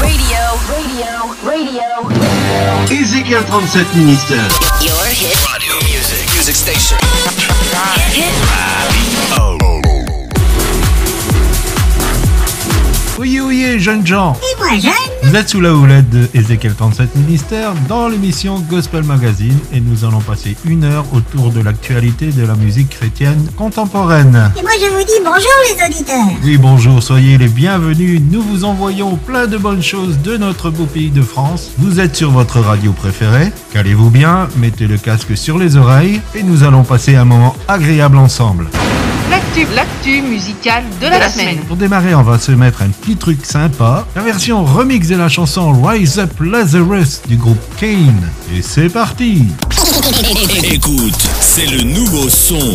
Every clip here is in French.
Radio, radio, radio. Ezekiel 37 Minister. Your hit. Radio music. Music station. Hit. Oui, oui, jeunes gens. Et moi jeune Vous êtes sous la houlette de Ezekiel 37 Ministère dans l'émission Gospel Magazine et nous allons passer une heure autour de l'actualité de la musique chrétienne contemporaine. Et moi je vous dis bonjour les auditeurs Oui, bonjour, soyez les bienvenus. Nous vous envoyons plein de bonnes choses de notre beau pays de France. Vous êtes sur votre radio préférée. Calez-vous bien, mettez le casque sur les oreilles et nous allons passer un moment agréable ensemble. L'actu, l'actu musicale de la, semaine. Pour démarrer, on va se mettre un petit truc sympa. La version remix de la chanson Rise Up Lazarus du groupe Kane. Et c'est parti Écoute, c'est le nouveau son.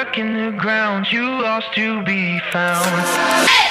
Stuck in the ground, too lost to be found.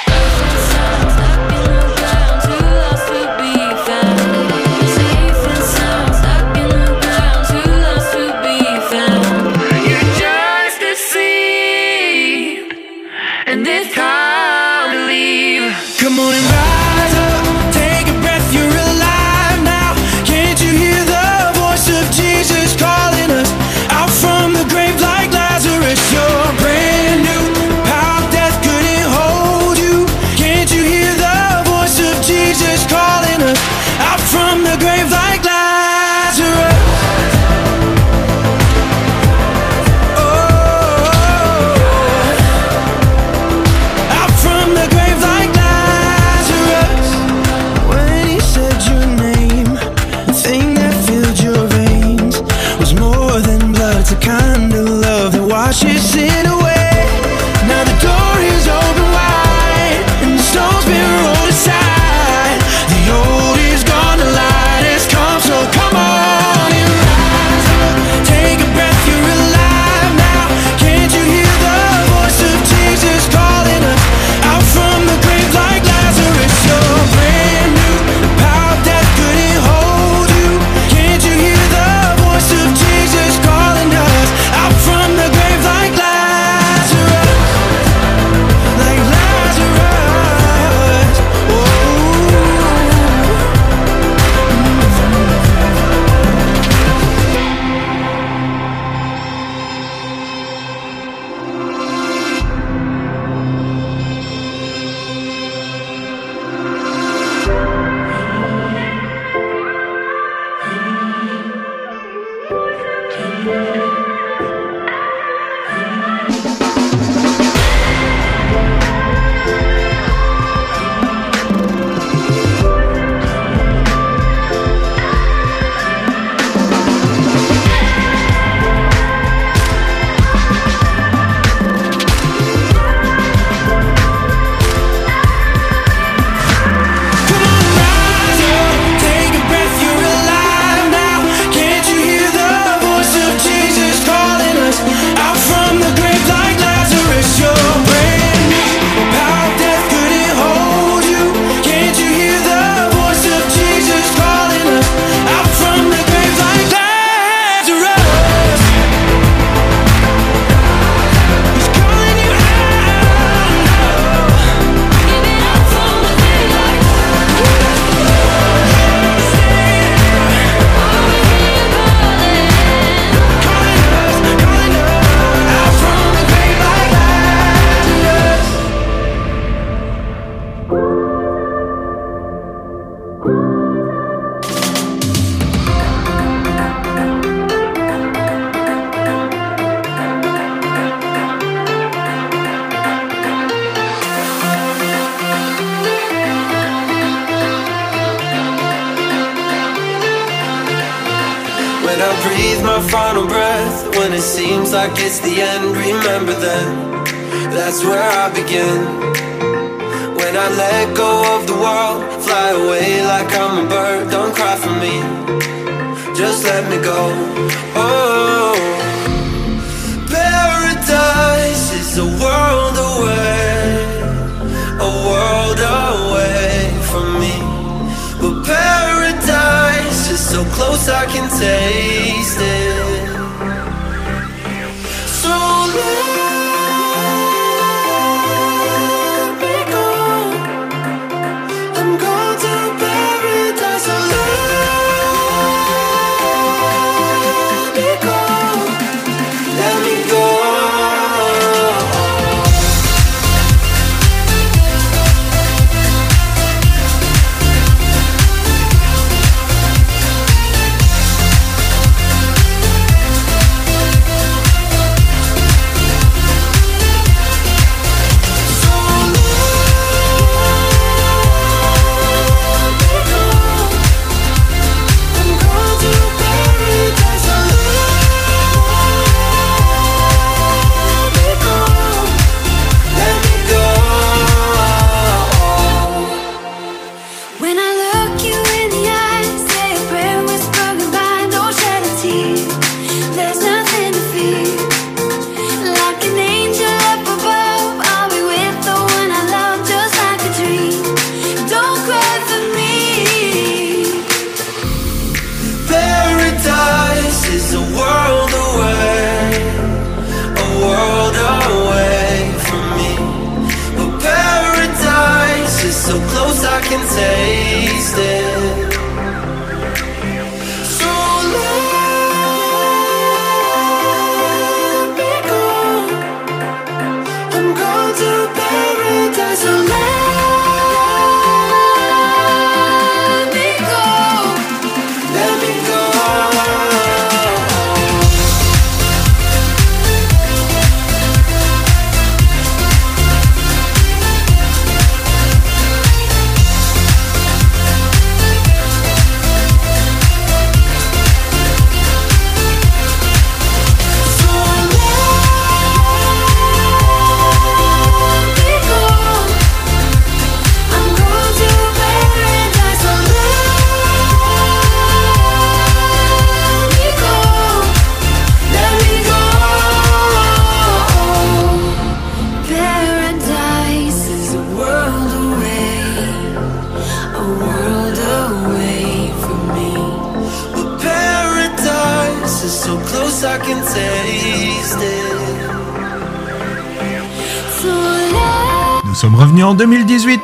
can take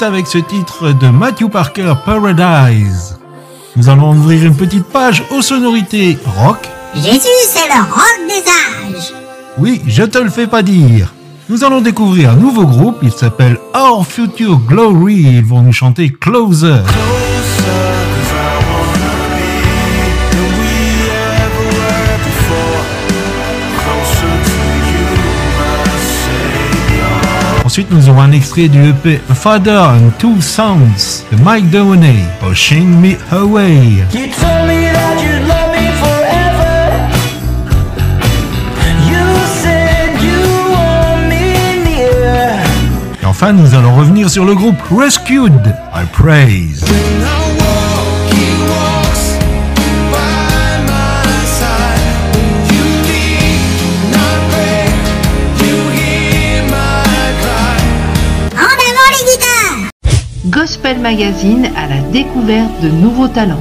avec ce titre de Matthew Parker Paradise. Nous allons ouvrir une petite page aux sonorités rock. Jésus, c'est le rock des âges. Oui, je te le fais pas dire. Nous allons découvrir un nouveau groupe, il s'appelle Our Future Glory. Ils vont nous chanter Closer. Ensuite, nous aurons un extrait du EP Father and Two Sons de Mike Downey, Pushing Me Away. Et enfin, nous allons revenir sur le groupe Rescued, I Praise. Magazine à la découverte de nouveaux talents.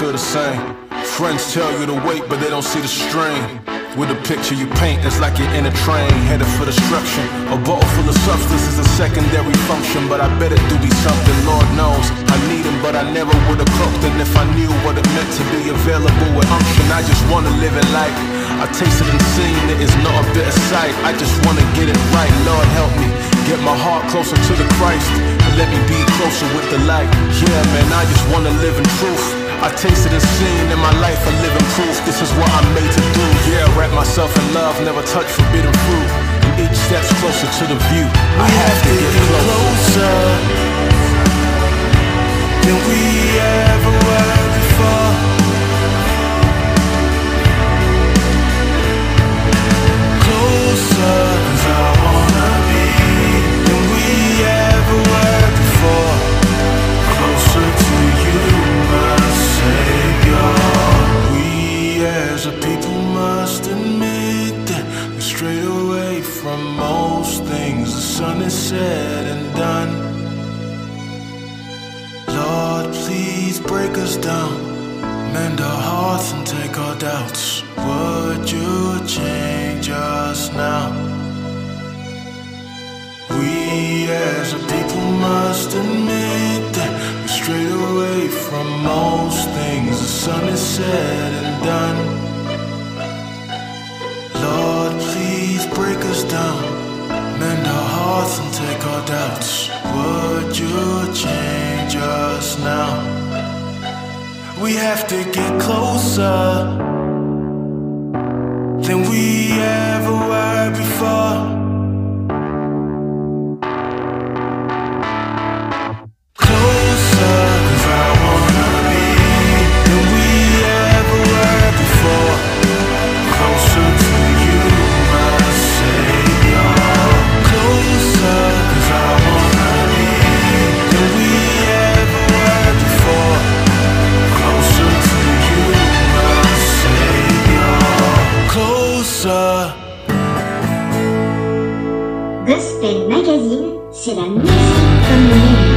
Feel the same. Friends tell you to wait, but they don't see the strain. With the picture you paint, it's like you're in a train headed for destruction. A bottle full of substance is a secondary function, but I bet it do be something. Lord knows I need him, but I never would have cooked it if I knew what it meant to be available with unction. I just wanna live it like I tasted and seen it is not a bitter sight. I just wanna get it right. Lord help me get my heart closer to the Christ and let me be closer with the light. Yeah, man, I just wanna live in truth. I tasted and seen in my life a living proof. This is what I'm made to do. Yeah, wrap myself in love, never touch forbidden fruit. And each step's closer to the view. I have to get closer than we ever were said and done. Lord, please break us down, mend our hearts and take our doubts. Would you change us now? We as a people must admit that we strayed away from most things the sun is set and done. Lord, please break us down, mend our hearts and take our doubts. Would you change us now? We have to get closer than we ever were before. Gospel Magazine, c'est la musique comme le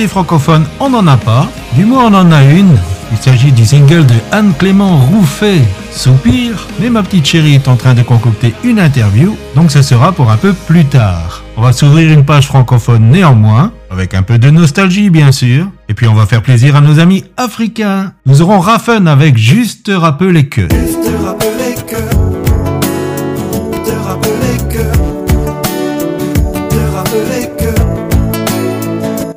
francophone, on n'en a pas. Du moins, on en a une. Il s'agit du single de Anne-Clément Rouffet, Soupir. Mais ma petite chérie est en train de concocter une interview, donc ce sera pour un peu plus tard. On va s'ouvrir une page francophone néanmoins, avec un peu de nostalgie bien sûr. Et puis on va faire plaisir à nos amis africains. Nous aurons Raffen avec Juste te rappeler que.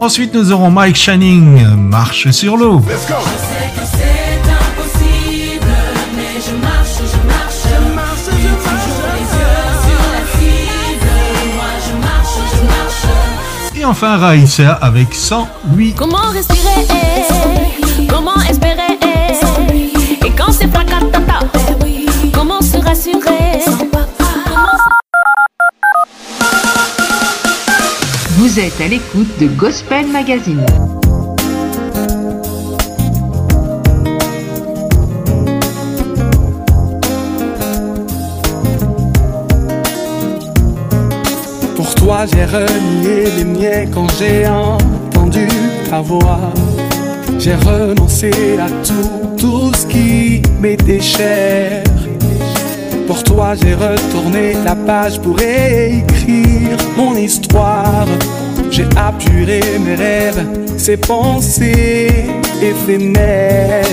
Ensuite, nous aurons Mike Channing, Marche sur l'eau. Let's go. sais que c'est impossible, mais je marche, je marche, je marche, je marche. Toujours les yeux sur la cible. Moi je marche, je marche. Et enfin, Raïssa avec Sans lui. Comment respirer? Comment espérer? Et quand c'est placatata Comment se rassurer? Vous êtes à l'écoute de Gospel Magazine. Pour toi, j'ai renié les miens quand j'ai entendu ta voix. J'ai renoncé à tout, tout ce qui m'était cher. Pour toi, j'ai retourné la page pour écrire mon histoire. J'ai apuré mes rêves, ces pensées éphémères.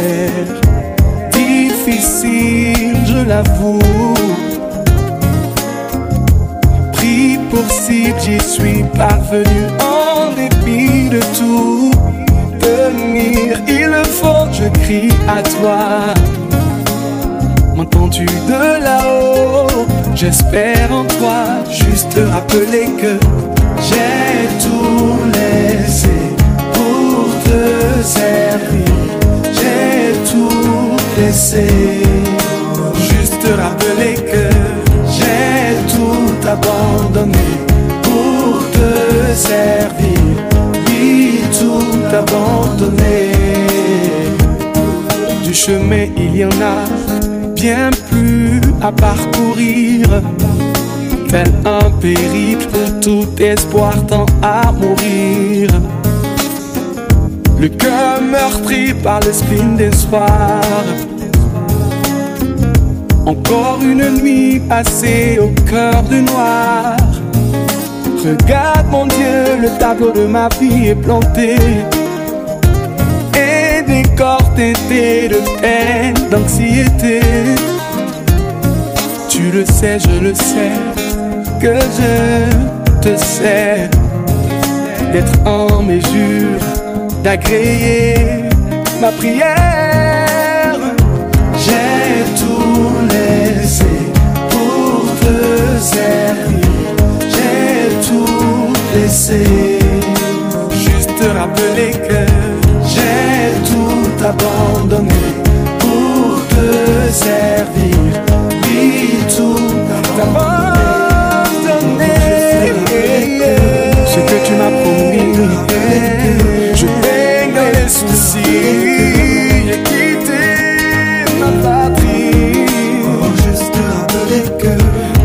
Difficile, je l'avoue. Pris pour cible, j'y suis parvenu en dépit de tout. Tenir, il le faut, je crie à toi. M'entends-tu de là-haut? J'espère en toi, juste te rappeler que j'ai tout laissé pour te servir. J'ai laisser. Juste te rappeler que j'ai tout abandonné pour te servir. Oui, tout abandonné. Du chemin, il y en a bien plus à parcourir. Tel un périple où tout espoir tend à mourir. Le cœur meurtri par l'esprit d'espoir. Encore une nuit passée au cœur du noir. Regarde mon Dieu, le tableau de ma vie est planté. Et des corps de peine, d'anxiété. Tu le sais, je le sais, que je te sais. D'être en mesure d'agréer ma prière. J'ai tout laissé pour te servir. J'ai tout laissé. Juste te rappeler que j'ai tout abandonné pour te servir. Oui, tout abandonné.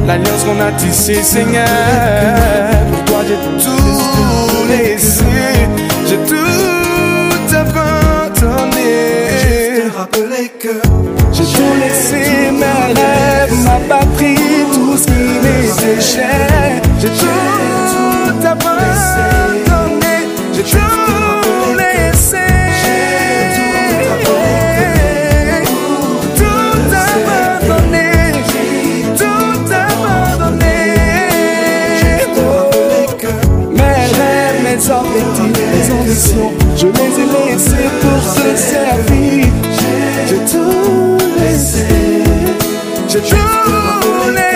L'alliance qu'on a tissée, Seigneur, pour toi j'ai tout laissé. J'ai tout abandonné. Juste te que j'ai tout laissé, mes rêves, ma patrie, tout ce qui m'était cher. J'ai tout abandonné, je les ai laissés pour te servir. J'ai tout laissé, j'ai tout laissé.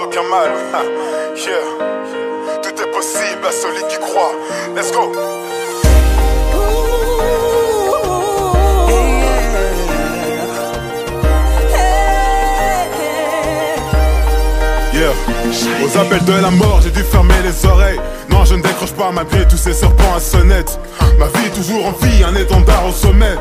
Aucun mal. Yeah. Tout est possible à celui qui croit. Let's go. Aux appels de la mort, j'ai dû fermer les oreilles. Non, je ne décroche pas malgré tous ces serpents à sonnette. Ma vie toujours en vie, un étendard au sommet.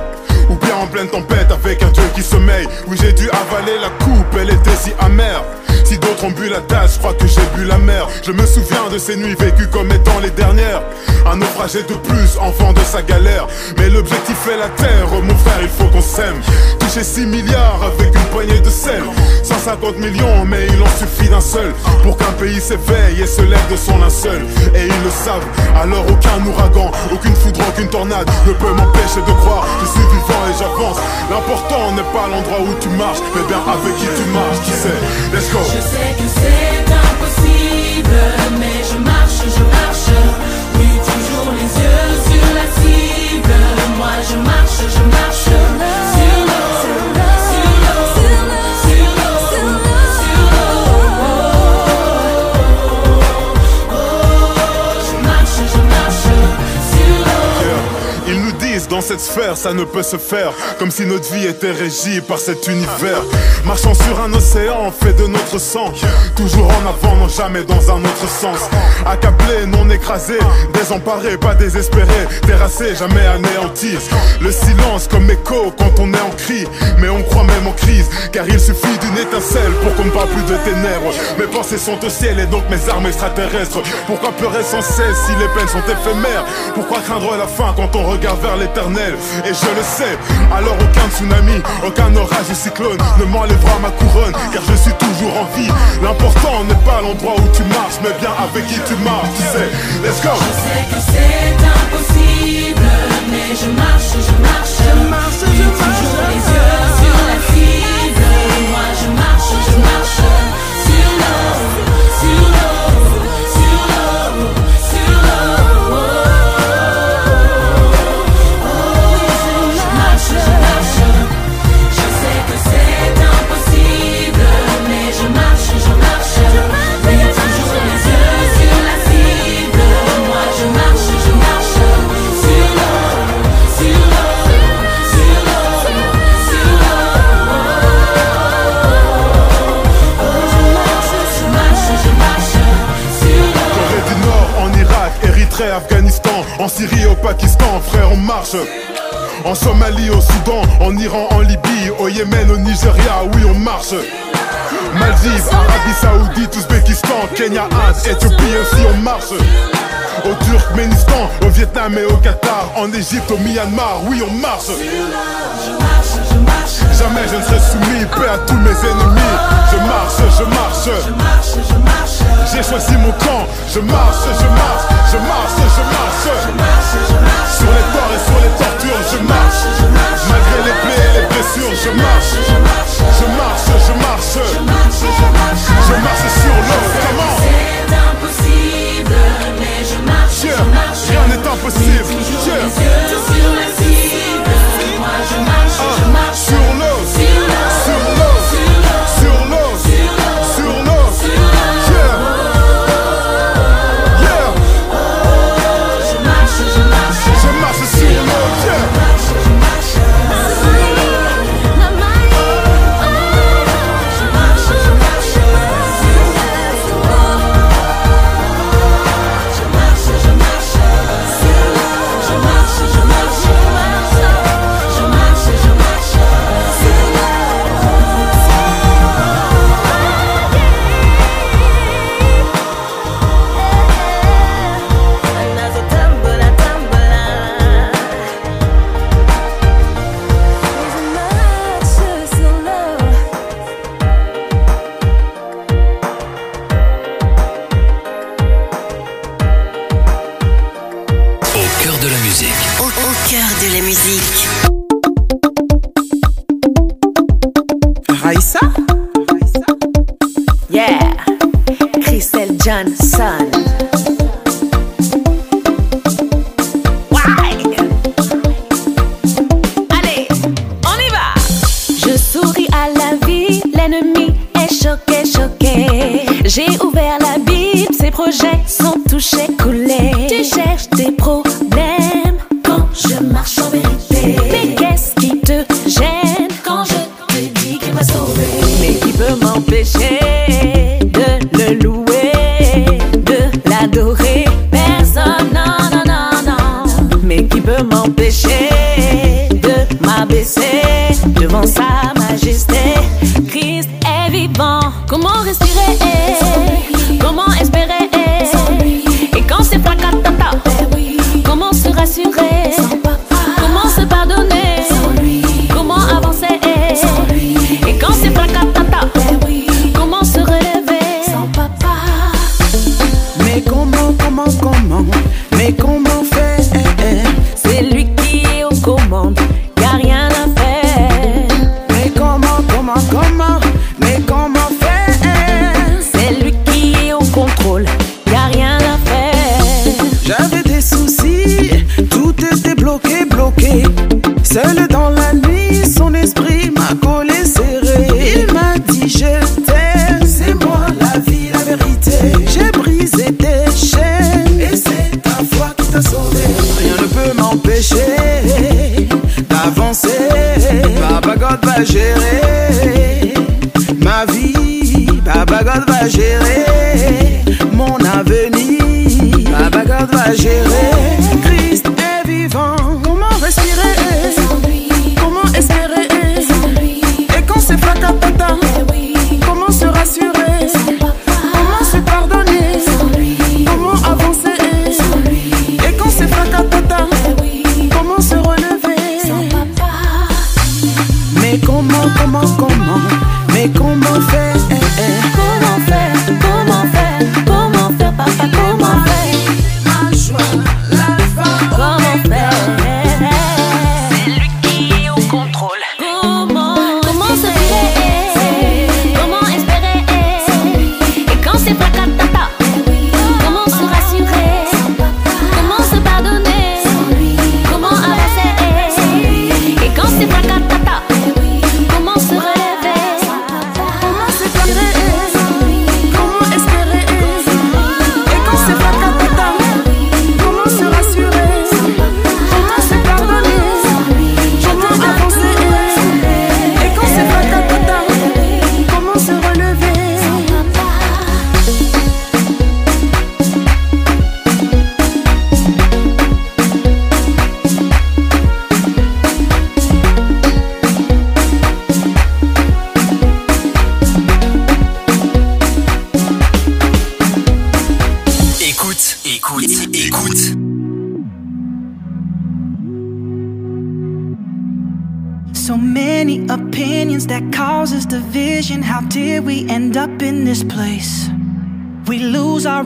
Ou bien en pleine tempête avec un dieu qui sommeille. Oui, j'ai dû avaler la coupe, elle était si amère. Si d'autres ont bu la tasse, je crois que j'ai bu la mer. Je me souviens de ces nuits vécues comme étant les dernières. Un naufragé de plus, enfant de sa galère. Mais l'objectif est la terre, mon frère, il faut qu'on s'aime. Toucher 6 milliards avec une poignée de sel. 150 millions, mais il en suffit d'un seul. Pour qu'un pays s'éveille et se lève de son linceul. Et ils le savent, alors aucun ouragan, aucune foudre, aucune tornade ne peut m'empêcher de croire. Je suis vivant et j'avance. L'important n'est pas l'endroit où tu marches, mais bien avec qui tu marches, qui sait. Let's go. Je sais que c'est impossible, mais je marche, je marche. Oui, toujours les yeux sur la cible. Moi, je marche, je marche. Cette sphère ça ne peut se faire. Comme si notre vie était régie par cet univers. Marchant sur un océan fait de notre sang. Toujours en avant, non jamais dans un autre sens. Accablé, non écrasé. Désemparé, pas désespéré. Terrassé, jamais anéanti. Le silence comme écho quand on est en cri Mais on croit même en crise Car il suffit d'une étincelle pour qu'on ne parle plus de ténèbres. Mes pensées sont au ciel et donc mes armes extraterrestres. Pourquoi pleurer sans cesse si les peines sont éphémères? Pourquoi craindre la fin quand on regarde vers l'éternel? éternel. Et je le sais, alors aucun tsunami, aucun orage ou cyclone Ne m'enlèvera ma couronne, car je suis toujours en vie. L'important n'est pas l'endroit où tu marches, mais bien avec qui tu marches, tu sais. Let's go. Je sais que c'est impossible, mais je marche, je marche. Je marche, je marche, toujours les yeux sur la cible. Moi je marche, je marche. Afghanistan, en Syrie, au Pakistan, frère, on marche. En Somalie, au Soudan, en Iran, en Libye, au Yémen, au Nigeria, oui, on marche. Maldives, Arabie Saoudite, Ouzbékistan, Kenya, Inde, Éthiopie aussi, on marche. Au Turkménistan, au Vietnam et au Qatar, en Égypte, au Myanmar, oui, on marche. Jamais je ne serai soumis, paix à tous mes ennemis. Je marche, je marche J'ai choisi mon camp Je marche, je marche, je marche, je marche. Sur les torts et sur les tortures Je marche, malgré les plaies et les blessures Je marche.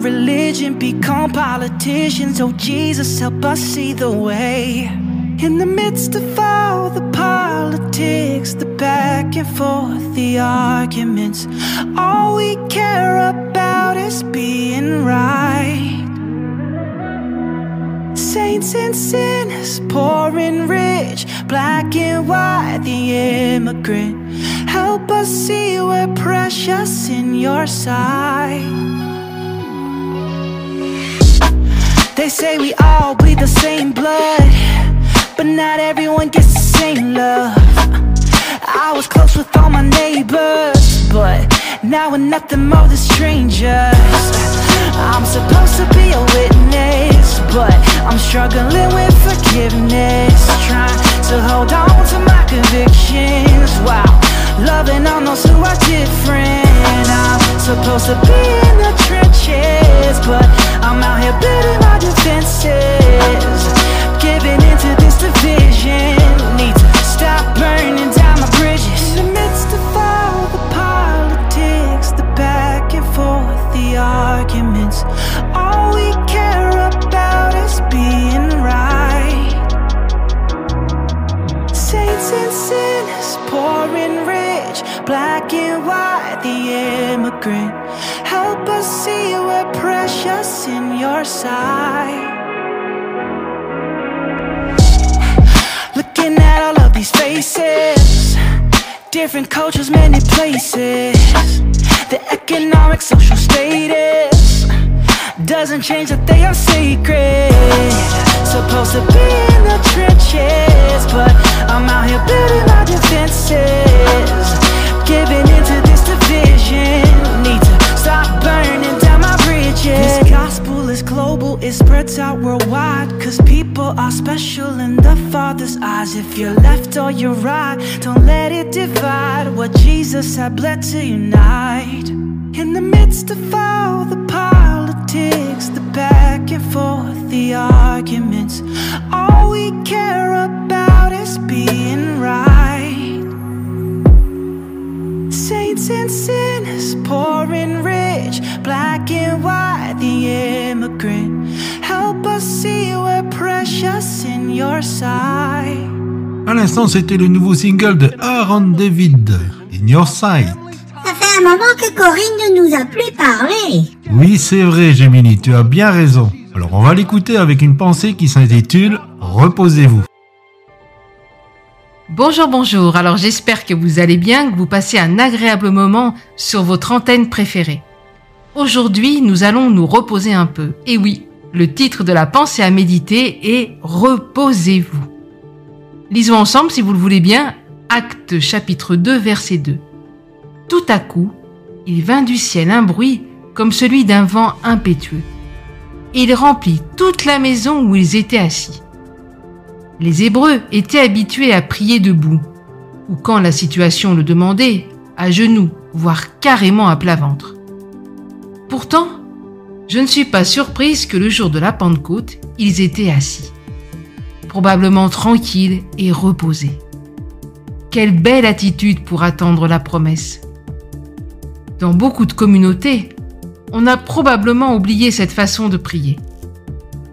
Religion, become politicians. Oh, Jesus, help us see the way. In the midst of all the politics, the back and forth, the arguments, all we care about is being right. Saints and sinners, poor and rich, black and white, the immigrant. Help us see we're precious in your sight. They say we all bleed the same blood, but not everyone gets the same love. I was close with all my neighbors, but now we're nothing more than strangers. I'm supposed to be a witness, but I'm struggling with forgiveness. Trying to hold on to my convictions while loving on those who are different. I'm supposed to be in the but I'm out here building my defenses. Giving into this division, need to stop burning down my bridges. In the midst of all the politics, the back and forth, the arguments, all we care about is being right. Saints and sinners, poor and rich, black and white, the immigrant. Help us see we're precious in your sight. Looking at all of these faces, different cultures, many places. The economic, social status doesn't change that they are sacred. Supposed to be in the trenches, but I'm out here building my defenses. Giving into this division, bridges. This gospel is global, it spreads out worldwide. Cause people are special in the Father's eyes. If you're left or you're right, don't let it divide what Jesus had bled to unite. In the midst of all the politics, the back and forth, the arguments, all we care about is being right. Saints and sinners, poor and rich, black and white, the immigrant. Help us see we're precious in your sight. À l'instant, c'était le nouveau single de Aaron David, In Your Sight. Ça fait un moment que Corinne ne nous a plus parlé. Oui, c'est vrai, Gemini, tu as bien raison. Alors, on va l'écouter avec une pensée qui s'intitule Reposez-vous. Bonjour, bonjour. Alors j'espère que vous allez bien, que vous passez un agréable moment sur votre antenne préférée. Aujourd'hui, nous allons nous reposer un peu. Et oui, le titre de la pensée à méditer est Reposez-vous. Lisons ensemble, si vous le voulez bien, Acte chapitre 2, verset 2. Tout à coup, il vint du ciel un bruit comme celui d'un vent impétueux. Il remplit toute la maison où ils étaient assis. Les Hébreux étaient habitués à prier debout, ou quand la situation le demandait, à genoux, voire carrément à plat ventre. Pourtant, je ne suis pas surprise que le jour de la Pentecôte, ils étaient assis, probablement tranquilles et reposés. Quelle belle attitude pour attendre la promesse. Dans beaucoup de communautés, on a probablement oublié cette façon de prier.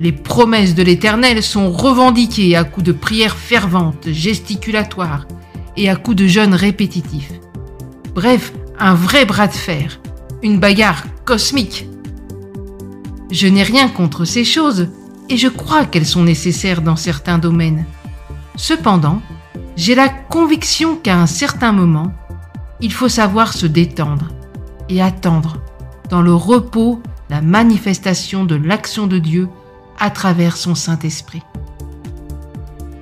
Les promesses de l'Éternel sont revendiquées à coups de prières ferventes, gesticulatoires et à coups de jeûnes répétitifs. Bref, un vrai bras de fer, une bagarre cosmique. Je n'ai rien contre ces choses et je crois qu'elles sont nécessaires dans certains domaines. Cependant, j'ai la conviction qu'à un certain moment, il faut savoir se détendre et attendre dans le repos la manifestation de l'action de Dieu à travers son Saint-Esprit.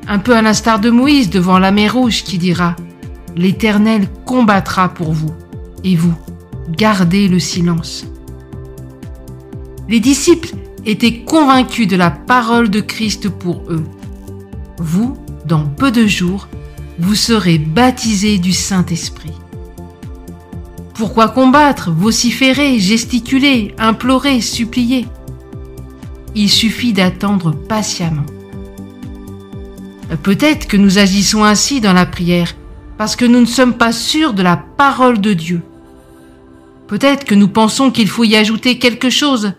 Un peu à l'instar de Moïse devant la mer Rouge qui dira ⁇ L'Éternel combattra pour vous, et vous, gardez le silence. Les disciples étaient convaincus de la parole de Christ pour eux. Vous, dans peu de jours, vous serez baptisés du Saint-Esprit. Pourquoi combattre, vociférer, gesticuler, implorer, supplier? Il suffit d'attendre patiemment. Peut-être que nous agissons ainsi dans la prière parce que nous ne sommes pas sûrs de la parole de Dieu. Peut-être que nous pensons qu'il faut y ajouter quelque chose,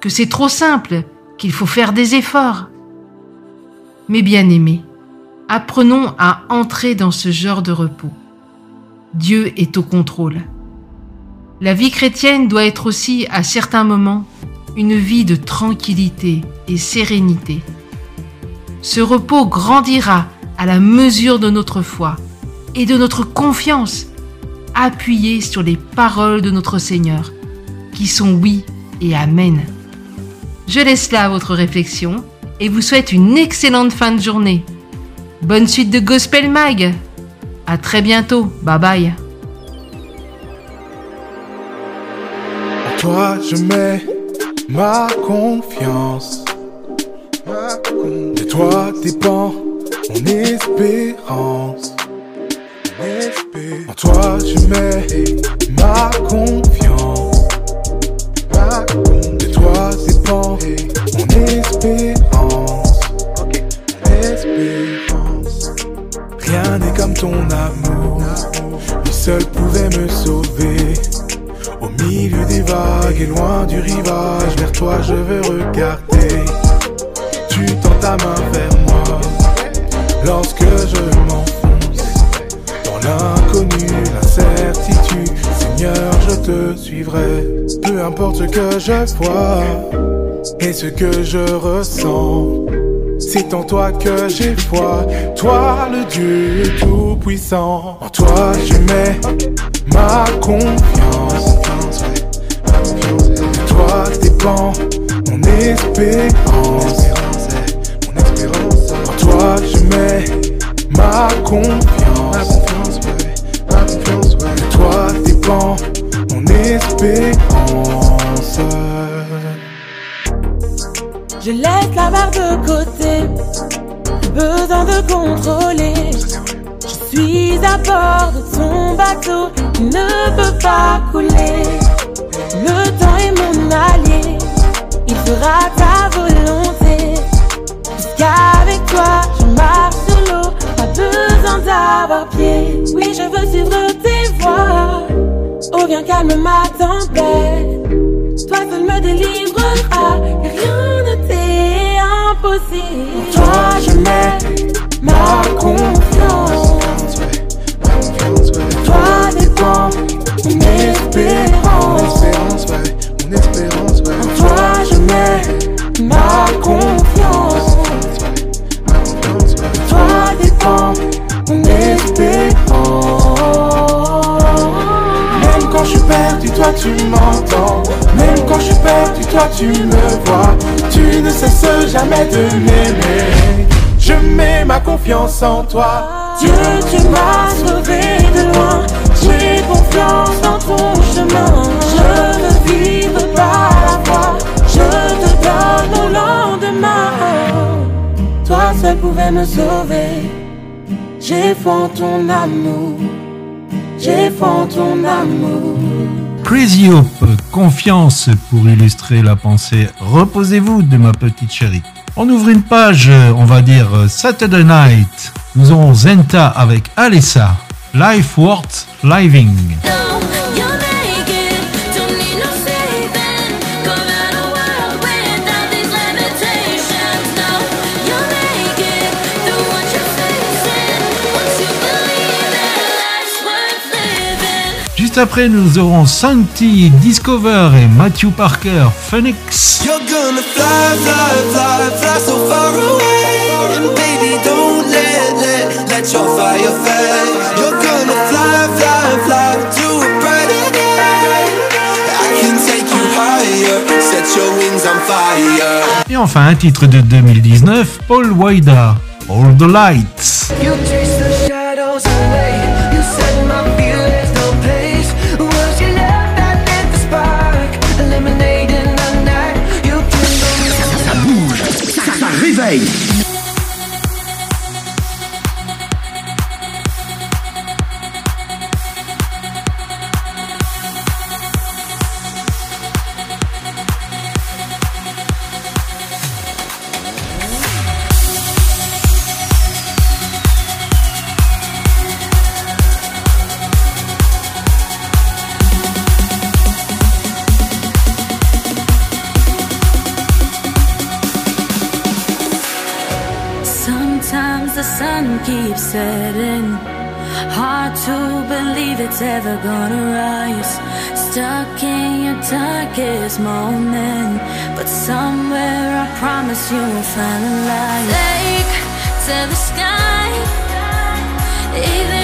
que c'est trop simple, qu'il faut faire des efforts. Mais bien aimés, apprenons à entrer dans ce genre de repos. Dieu est au contrôle. La vie chrétienne doit être aussi, à certains moments, une vie de tranquillité et sérénité. Ce repos grandira à la mesure de notre foi et de notre confiance, appuyée sur les paroles de notre Seigneur, qui sont oui et amen. Je laisse là votre réflexion et vous souhaite une excellente fin de journée. Bonne suite de Gospel Mag. À très bientôt. Bye bye. Ma confiance. De toi dépend mon espérance. En toi je mets ma confiance. De toi dépend mon espérance. Rien n'est comme ton amour. Lui seul pouvait me sauver. Au milieu des vagues et loin du rivage, vers toi je veux regarder. Tu tends ta main vers moi lorsque je m'enfonce dans l'inconnu, l'incertitude. Seigneur, je te suivrai, peu importe ce que je vois et ce que je ressens. C'est en toi que j'ai foi, toi le Dieu tout-puissant. En toi je mets ma confiance. Toi dépend mon espérance. En toi je mets ma confiance. De toi dépend mon espérance. Je laisse la barre de côté, besoin de contrôler. Je suis à bord de ton bateau qui ne peut pas couler. Le temps est mon allié, il fera ta volonté. Puisqu'avec toi, je marche sur l'eau, pas besoin d'avoir pied. Oui, je veux suivre tes voies. Oh, viens calme ma tempête. Toi seul me délivrera, rien ne t'est impossible. Toi je mets ma confiance. Tu m'entends. Même quand je suis perdu, toi tu me vois. Tu ne cesses jamais de m'aimer. Je mets ma confiance en toi. Dieu, tu m'as sauvé de loin. J'ai confiance dans ton chemin. Je veux vivre par la foi. Je te donne au lendemain. Toi seul pouvais me sauver. J'ai foi en ton amour. J'ai foi en ton amour. Crazy Hope, confiance pour illustrer la pensée. Reposez-vous de ma petite chérie. On ouvre une page, on va dire Saturday Night Nous aurons Zenta avec Alessa. Life Worth Living. Après, nous aurons Santi Discover et Matthew Parker Phoenix. You're gonna fly, fly, fly, fly so far away. And baby, don't let, let, let your fire fade. You're gonna fly, fly, fly to a brighter day. I can take you higher, set your wings on fire. Et enfin, un titre de 2019, Paul Waida, All the Lights. You chase the shadows away. Ça keeps setting. Hard to believe it's ever gonna rise. Stuck in your darkest moment. But somewhere I promise you will find a light. Take to the sky. Even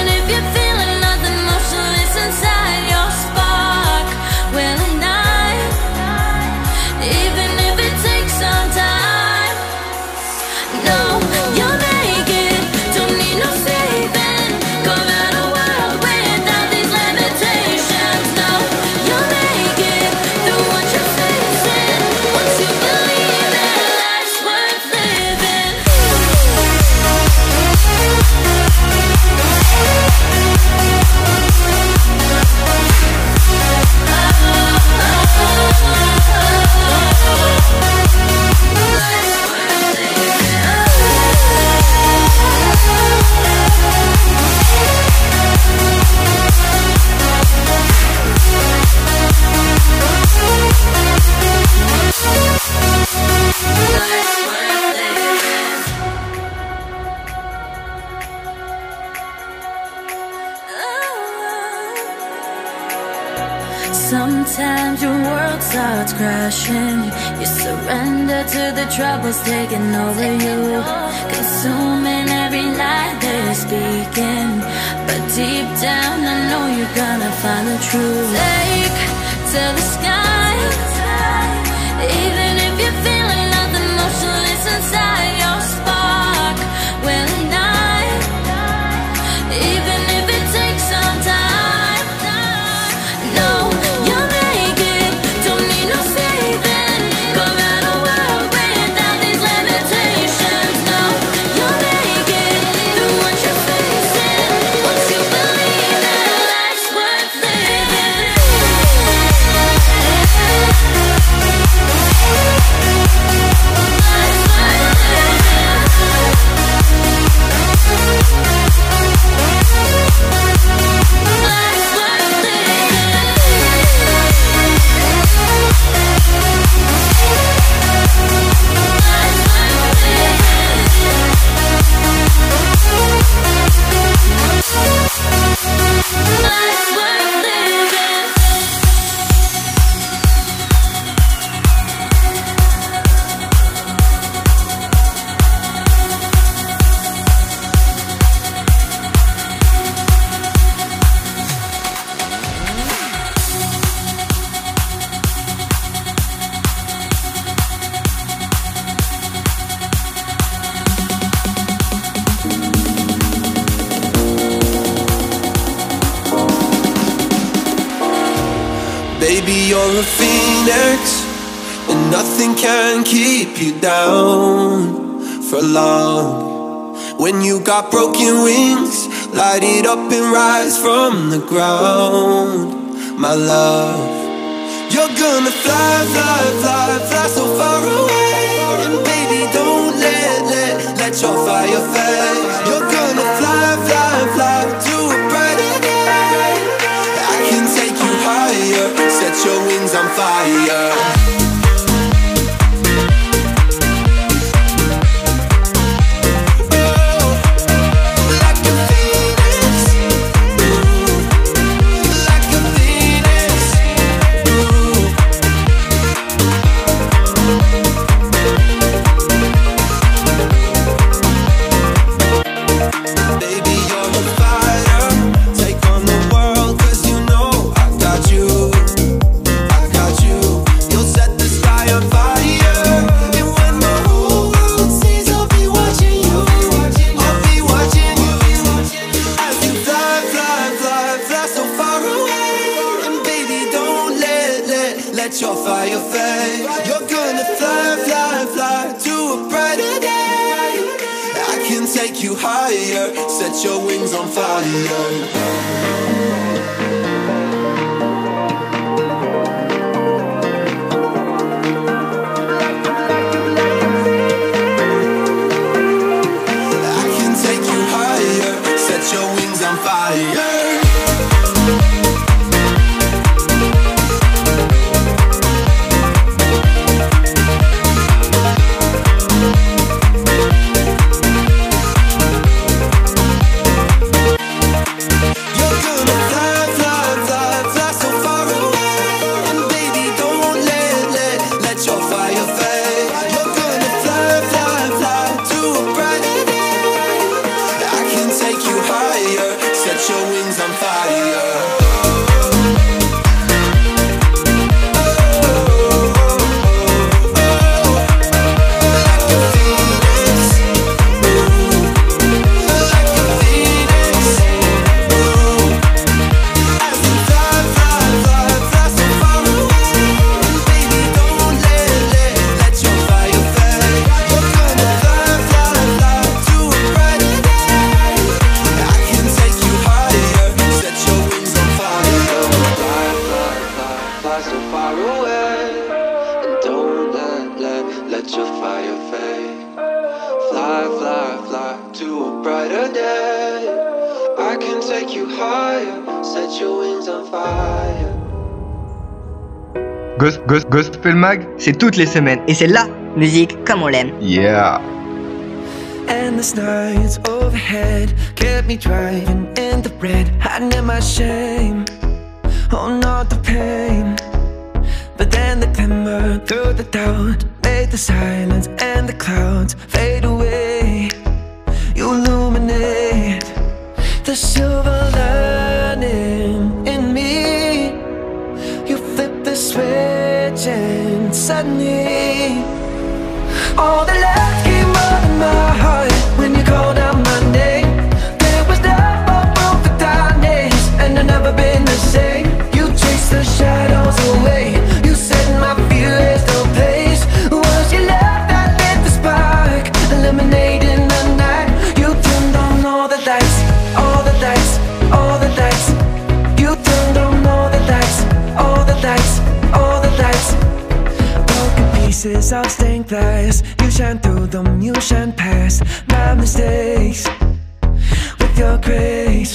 surrender to the troubles taking over you, consuming every lie they're speaking. But deep down, I know you're gonna find the truth. Take to the sky, even if you're feeling from the ground, my love. You're gonna fly, fly, fly, fly so far away. And baby, don't let, let, let your fire fade. You're gonna fly, fly, fly to a brighter day. I can take you higher, set your wings on fire. C'est toutes les semaines. Et c'est la musique comme on l'aime. Yeah. And this night's overhead kept me driving in the hiding my shame. Oh, not the pain. But then the through the doubt made the silence and the clouds fade away. all the love. your grace.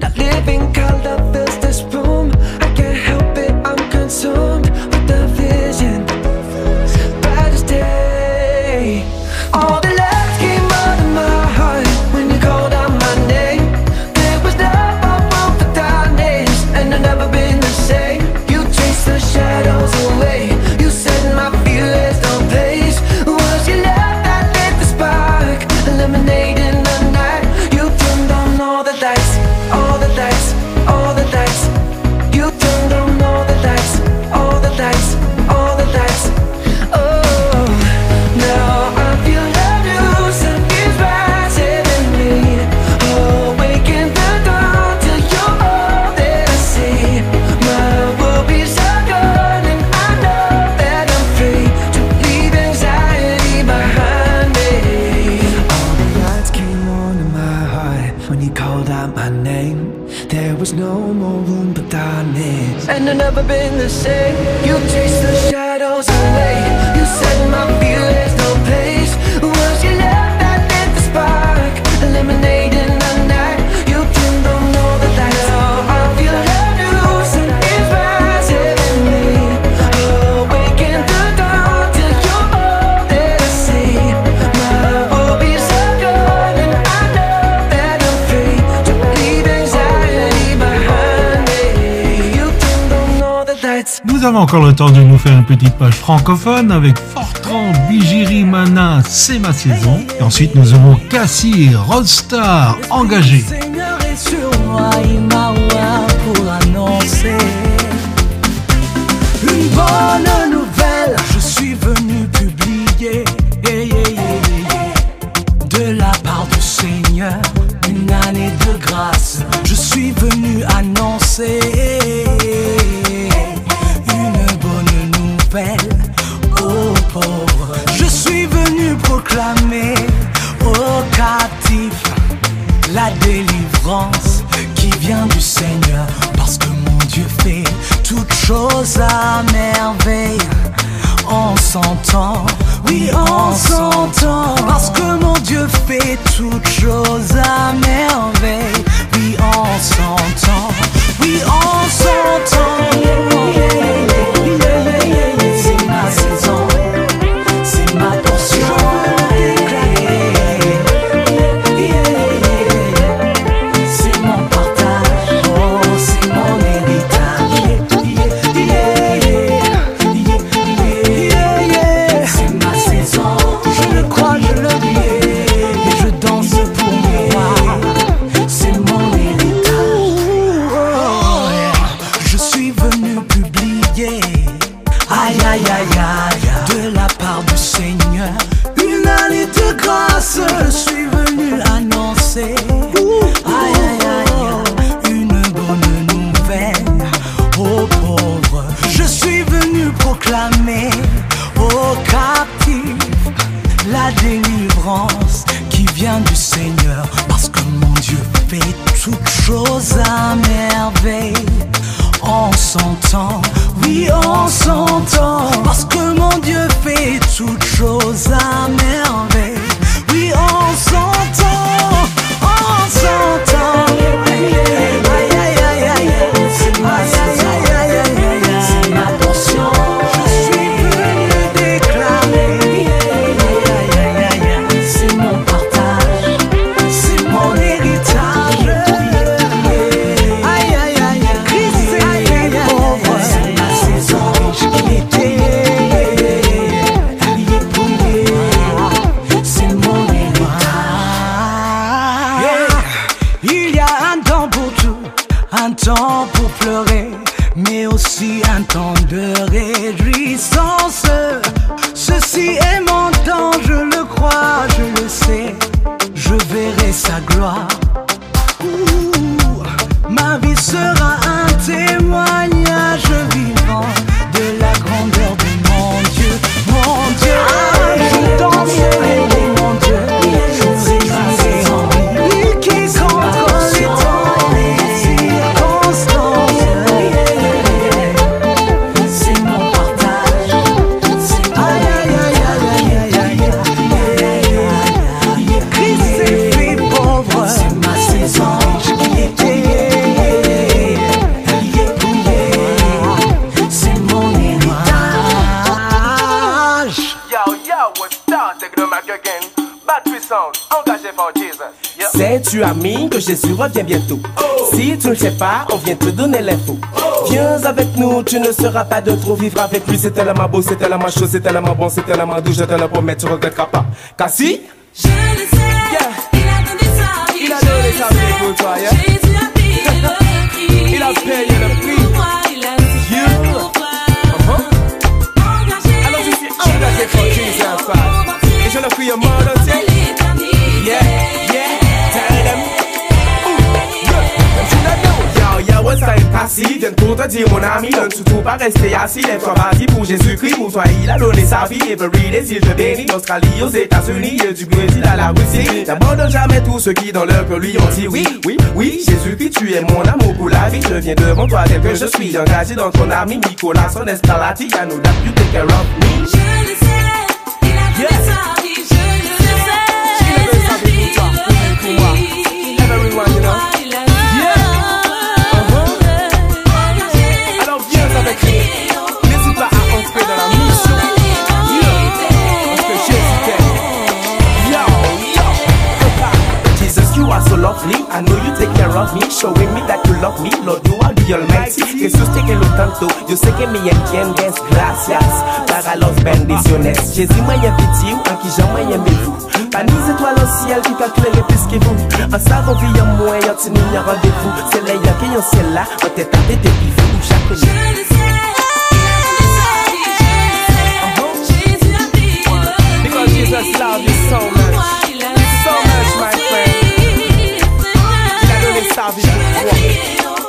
Not living color fills this room. I can't help it, I'm consumed. Encore le temps de nous faire une petite page francophone avec Fortran, Bigiri, Mana, c'est ma saison. Et ensuite, nous aurons Cassie, Rodstar, engagé. Seigneur est sur moi, pour annoncer une bonne choses à merveille. On s'entend, oui, on s'entend. Parce que mon Dieu fait toutes choses à merveille. Oui, on s'entend, on vient te donner l'info. Viens avec nous, tu ne seras pas de trop vivre avec lui. C'est tellement beau, c'est tellement chaud, c'est tellement bon, c'est tellement doux, je te le promets, tu regretteras pas. Car si, Je le sais, il a donné sa vie. Il a donné sa vie pour toi, yeah. Jésus a payé le prix. Il a payé le prix. Pour moi, il a You. pour toi. Uh-huh. Engagé. alors je suis engagé pour Christ. Et je le prie au monde passé? Viens pour te dire, mon ami, ne surtout pas rester assis. Lève-toi, vas-y pour Jésus-Christ. Pour toi, il a donné sa vie. Every day, s'il te bénit, d'Australie aux États-Unis, et du Brésil à la Russie. N'abandonne jamais tous ceux qui, dans leur cœur, lui ont dit oui, oui, oui. Jésus-Christ, tu es mon amour pour la vie. Je viens devant toi tel que je suis. Engagé dans ton ami, Nicolas, son estalati. I know that you take care of me. Je le sais, il a donné sa vie. Je le sais, Il a donné Jésus sa a vie payé pour toi, le pour moi. Showing me that you love me. Lord, you are the Almighty. Jesús te que lo tanto, yo sé que me entiendes, gracias. Para los bendiciones, Jésus m'a invité, en qui j'en m'a vous. Pas ni étoiles au ciel qui t'a clairé plus que vous. En savant vie en moi, y'a tenu un rendez-vous. C'est là, y'a qui y'en c'est là, en tête à tête et puis vous, chaque. Because Jesus loves you so much. Il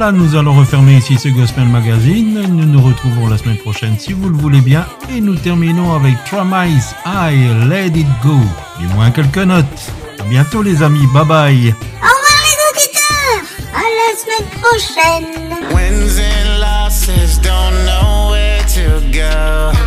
Voilà, nous allons refermer ici ce Gospel Magazine. Nous nous retrouvons la semaine prochaine si vous le voulez bien. Et nous terminons avec Tramice I Let It Go. Du moins quelques notes. À bientôt les amis. Bye bye. Au revoir les auditeurs À la semaine prochaine Wins and losses, don't know where to go.